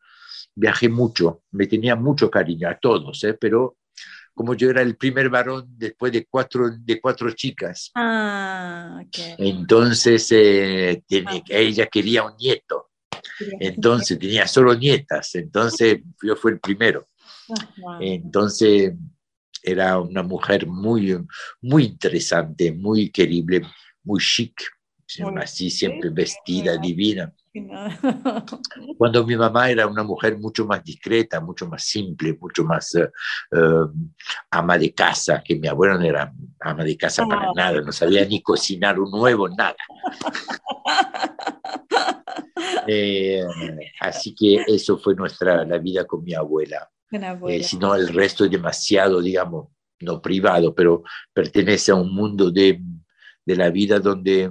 Viajé mucho. Me tenía mucho cariño a todos, ¿eh? pero como yo era el primer varón después de cuatro, de cuatro chicas. Ah, Entonces eh, ah. ella quería un nieto. Entonces tenía solo nietas. Entonces yo fui el primero. Entonces era una mujer muy, muy interesante, muy querible, muy chic, así siempre vestida, divina. <laughs> Cuando mi mamá era una mujer mucho más discreta, mucho más simple, mucho más eh, ama de casa, que mi abuela no era ama de casa para ah. nada, no sabía ni cocinar un nuevo, nada. <laughs> Eh, así que eso fue nuestra la vida con mi abuela. Eh, si no, el resto es demasiado, digamos, no privado, pero pertenece a un mundo de, de la vida donde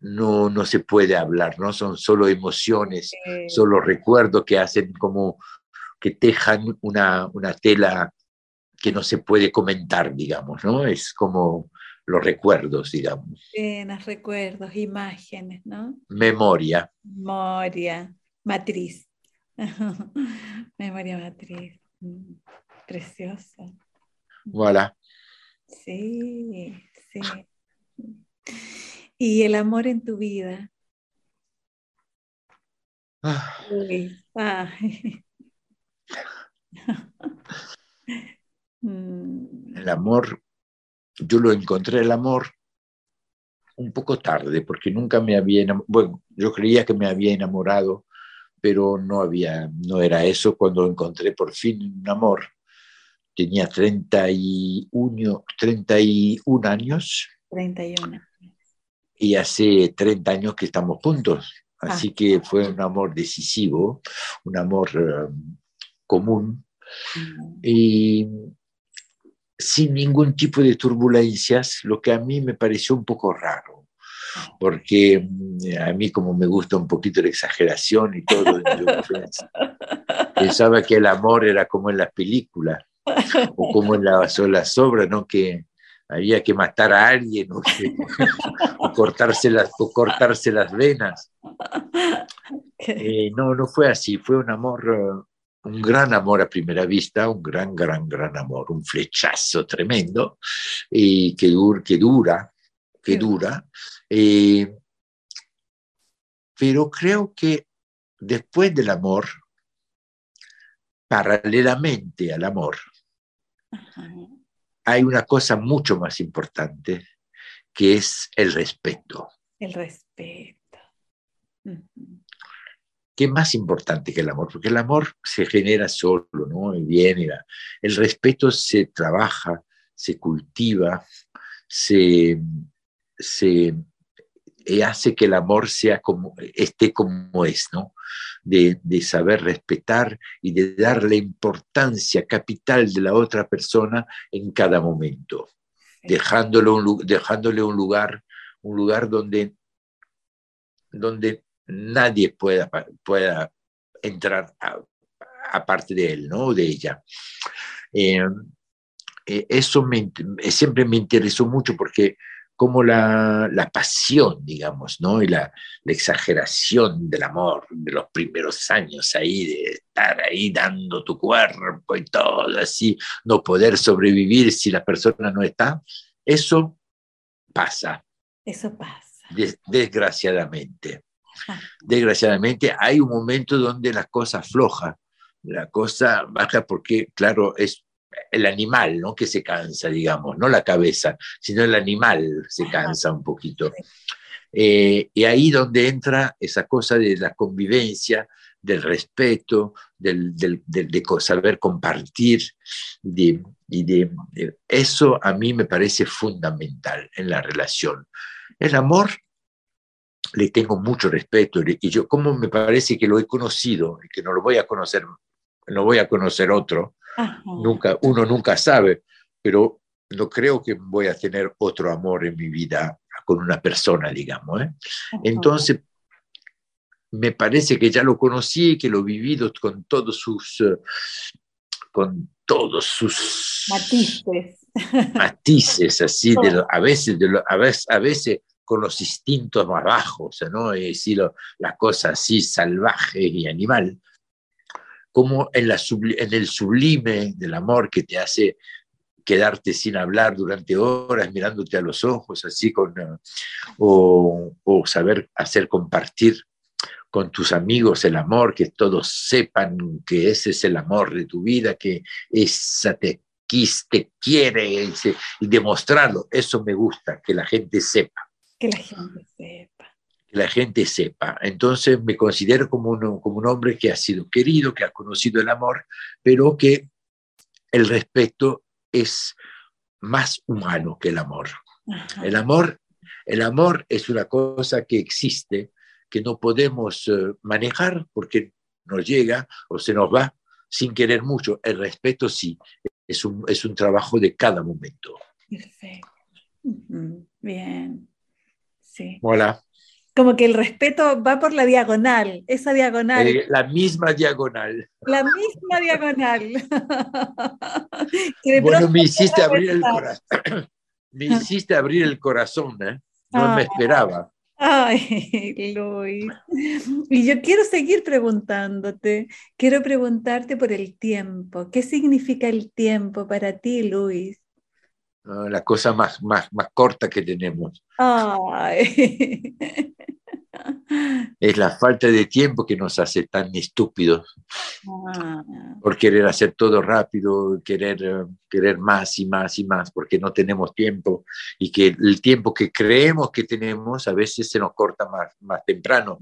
no, no se puede hablar, ¿no? Son solo emociones, solo recuerdos que hacen como que tejan una, una tela que no se puede comentar, digamos, ¿no? Es como los recuerdos, digamos. Llenas, recuerdos, imágenes, ¿no? Memoria. Memoria, matriz. <laughs> Memoria matriz. Mm, preciosa. Voilà. Sí, sí. ¿Y el amor en tu vida? Ah. <laughs> Mm. El amor, yo lo encontré el amor un poco tarde, porque nunca me había enamorado, bueno, yo creía que me había enamorado pero no había, no era eso cuando encontré por fin un amor. Tenía 31, 31 años. 31. Y hace 30 años que estamos juntos. Así ah. que fue un amor decisivo, un amor eh, común. Y sin ningún tipo de turbulencias, lo que a mí me pareció un poco raro porque mm, a mí como me gusta un poquito la exageración y todo, pensaba que el amor era como en las películas o como en las, las obras, ¿no? que había que matar a alguien o, cortarse, las, o cortarse las venas. Eh, no, no fue así, fue un amor, un gran amor a primera vista, un gran, gran, gran amor, un flechazo tremendo y que, que dura, que dura, eh, pero creo que después del amor, paralelamente al amor, hay una cosa mucho más importante, que es el respeto. El respeto. ¿Qué es más importante que el amor? Porque el amor se genera solo, ¿no? Y viene. El respeto se trabaja, se cultiva, se, se hace que el amor sea como, esté como es, ¿no? De, saber respetar y de darle importancia capital de la otra persona en cada momento, dejándole un, dejándole un lugar, un lugar donde, donde nadie pueda, pueda entrar aparte de él, ¿no? De ella. Eh, eh, eso me, siempre me interesó mucho porque como la, la, pasión, digamos, ¿no? Y la, la, exageración del amor de los primeros años ahí, de estar ahí dando tu cuerpo y todo así, no poder sobrevivir si la persona no está, eso pasa. Eso pasa. desgraciadamente. Desgraciadamente hay un momento donde la cosa floja, la cosa baja porque, claro, es el animal, ¿no? Que se cansa, digamos, no la cabeza, sino el animal se cansa un poquito. Eh, y ahí donde entra esa cosa de la convivencia, del respeto, del, de saber compartir, de, y de, eso a mí me parece fundamental en la relación. El amor le tengo mucho respeto y yo como me parece que lo he conocido y que no lo voy a conocer, no voy a conocer otro, nunca, uno nunca sabe, pero no creo que voy a tener otro amor en mi vida con una persona, digamos. ¿eh? Entonces, me parece que ya lo conocí, que lo he vivido con todos sus, eh, con todos sus matices, matices así, de a, veces, de a, veces, a veces con los instintos más bajos, ¿no? Es decir, la cosa así salvaje y animal, como en, el sublime del amor que te hace quedarte sin hablar durante horas mirándote a los ojos, así con, eh, o, saber hacer compartir con tus amigos el amor, que todos sepan que ese es el amor de tu vida, que esa te, te quiere y, demostrarlo. Eso me gusta, que la gente sepa. Que la gente sepa. La gente sepa. Entonces me considero como un, como un hombre que ha sido querido, que ha conocido el amor, pero que el respeto es más humano que el amor. El amor. El amor es una cosa que existe, que no podemos eh, manejar porque nos llega o se nos va sin querer mucho. El respeto sí, es un, es un trabajo de cada momento. Perfecto. Bien. Sí. Hola. Como que el respeto va por la diagonal, esa diagonal. Eh, la misma diagonal. La misma diagonal. <laughs> bueno, me hiciste abrir el corazón. <clears throat> me hiciste abrir el corazón, ¿eh? No me esperaba. Ay, <laughs> Luis. Y yo quiero seguir preguntándote, quiero preguntarte por el tiempo. ¿Qué significa el tiempo para ti, Luis? La cosa más, más, más corta que tenemos. Ay. Es la falta de tiempo que nos hace tan estúpidos. Ah. Por querer hacer todo rápido, querer, eh, querer más y más y más, porque no tenemos tiempo. Y que el tiempo que creemos que tenemos a veces se nos corta más, más temprano.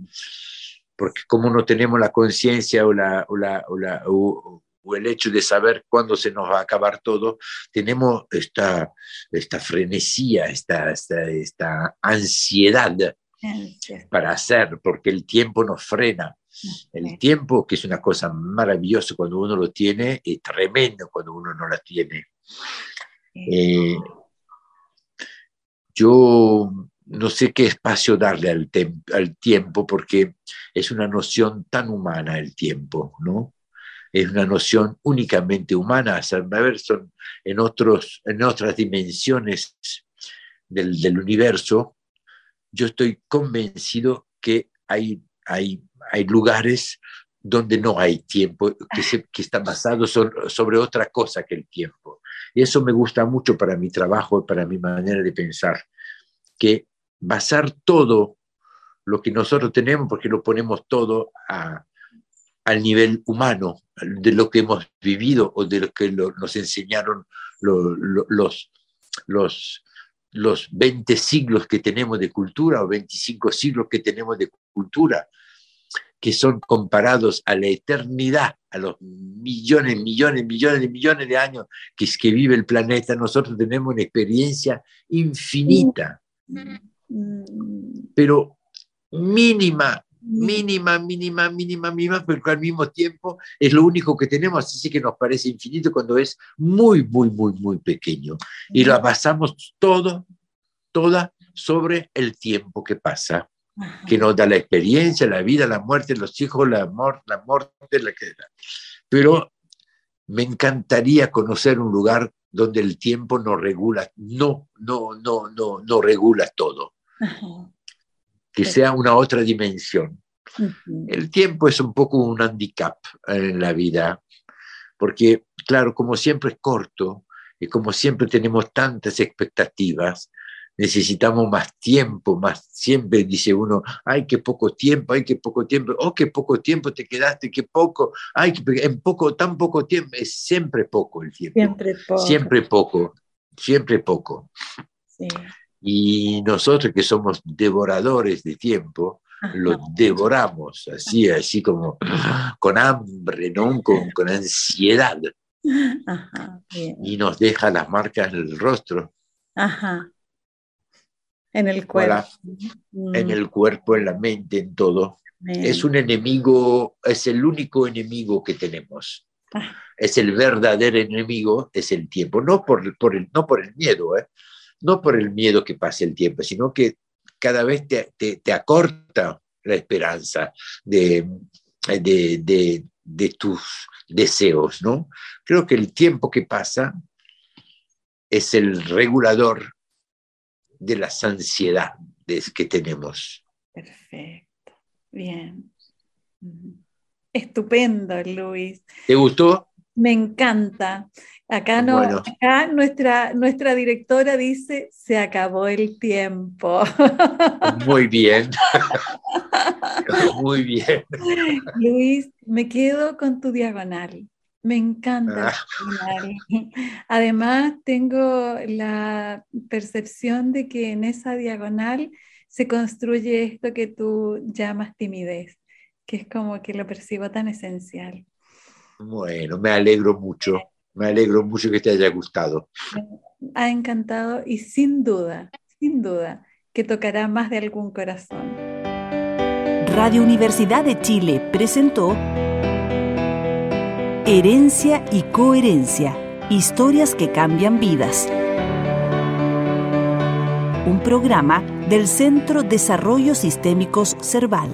Porque como no tenemos la conciencia o, la, o, la, o, la, o, el hecho de saber cuándo se nos va a acabar todo, tenemos esta, esta frenesía, esta, esta, esta ansiedad para hacer, porque el tiempo nos frena. El tiempo, que es una cosa maravillosa cuando uno lo tiene, es tremendo cuando uno no la tiene. Eh, yo no sé qué espacio darle al, al, tiempo porque es una noción tan humana el tiempo, ¿no? Es una noción únicamente humana. A son en, otros, en otras dimensiones del, del universo, yo estoy convencido que hay, hay, hay lugares donde no hay tiempo, que, se, que está basado sobre, otra cosa que el tiempo. Y eso me gusta mucho para mi trabajo y para mi manera de pensar, que basar todo lo que nosotros tenemos, porque lo ponemos todo al nivel humano, de lo que hemos vivido o de lo que nos enseñaron los, los, los 20 siglos que tenemos de cultura o 25 siglos que tenemos de cultura, que son comparados a la eternidad, a los millones, millones, millones de millones de años que, es que vive el planeta, nosotros tenemos una experiencia infinita, pero mínima, mínima, mínima, mínima, mínima, pero al mismo tiempo es lo único que tenemos, así que nos parece infinito cuando es muy, muy, muy, muy pequeño. Y lo basamos todo, toda sobre el tiempo que pasa, que nos da la experiencia, la vida, la muerte, los hijos, la, amor, la muerte, la queda. Pero me encantaría conocer un lugar donde el tiempo no regula, no, no, no, no, no regula todo que sea una otra dimensión. El tiempo es un poco un handicap en la vida, porque, claro, como siempre es corto y como siempre tenemos tantas expectativas, necesitamos más tiempo, más siempre dice uno, ay, qué poco tiempo, ay, qué poco tiempo, oh, qué poco tiempo te quedaste, qué poco, ay, en poco, tan poco tiempo, es siempre poco el tiempo. Siempre poco. Siempre poco, siempre poco. Sí. Y nosotros que somos devoradores de tiempo, lo devoramos, así, así como con hambre, ¿no? con, con ansiedad. y nos deja las marcas en el rostro. Ajá. En el cuerpo. En el cuerpo, en la mente, en todo. Es un enemigo, es el único enemigo que tenemos. Ah. Es el verdadero enemigo, es el tiempo. No por, por el, no por el miedo, ¿eh? No por el miedo que pase el tiempo, sino que cada vez te, te, acorta la esperanza de, de, de, tus deseos, ¿no? Creo que el tiempo que pasa es el regulador de las ansiedades que tenemos. Perfecto, bien. Estupendo, Luis. ¿Te gustó? Me encanta. Acá, no, acá nuestra, nuestra directora dice, se acabó el tiempo. <laughs> Muy bien. <laughs> Muy bien. Luis, me quedo con tu diagonal. Me encanta. Ah. Además, tengo la percepción de que en esa diagonal se construye esto que tú llamas timidez, que es como que lo percibo tan esencial. Bueno, me alegro mucho. Me alegro mucho que te haya gustado. ha encantado y sin duda, sin duda, que tocará más de algún corazón. Radio Universidad de Chile presentó Herencia y Coherencia, historias que cambian vidas. Un programa del Centro Desarrollo Sistémicos Cerval.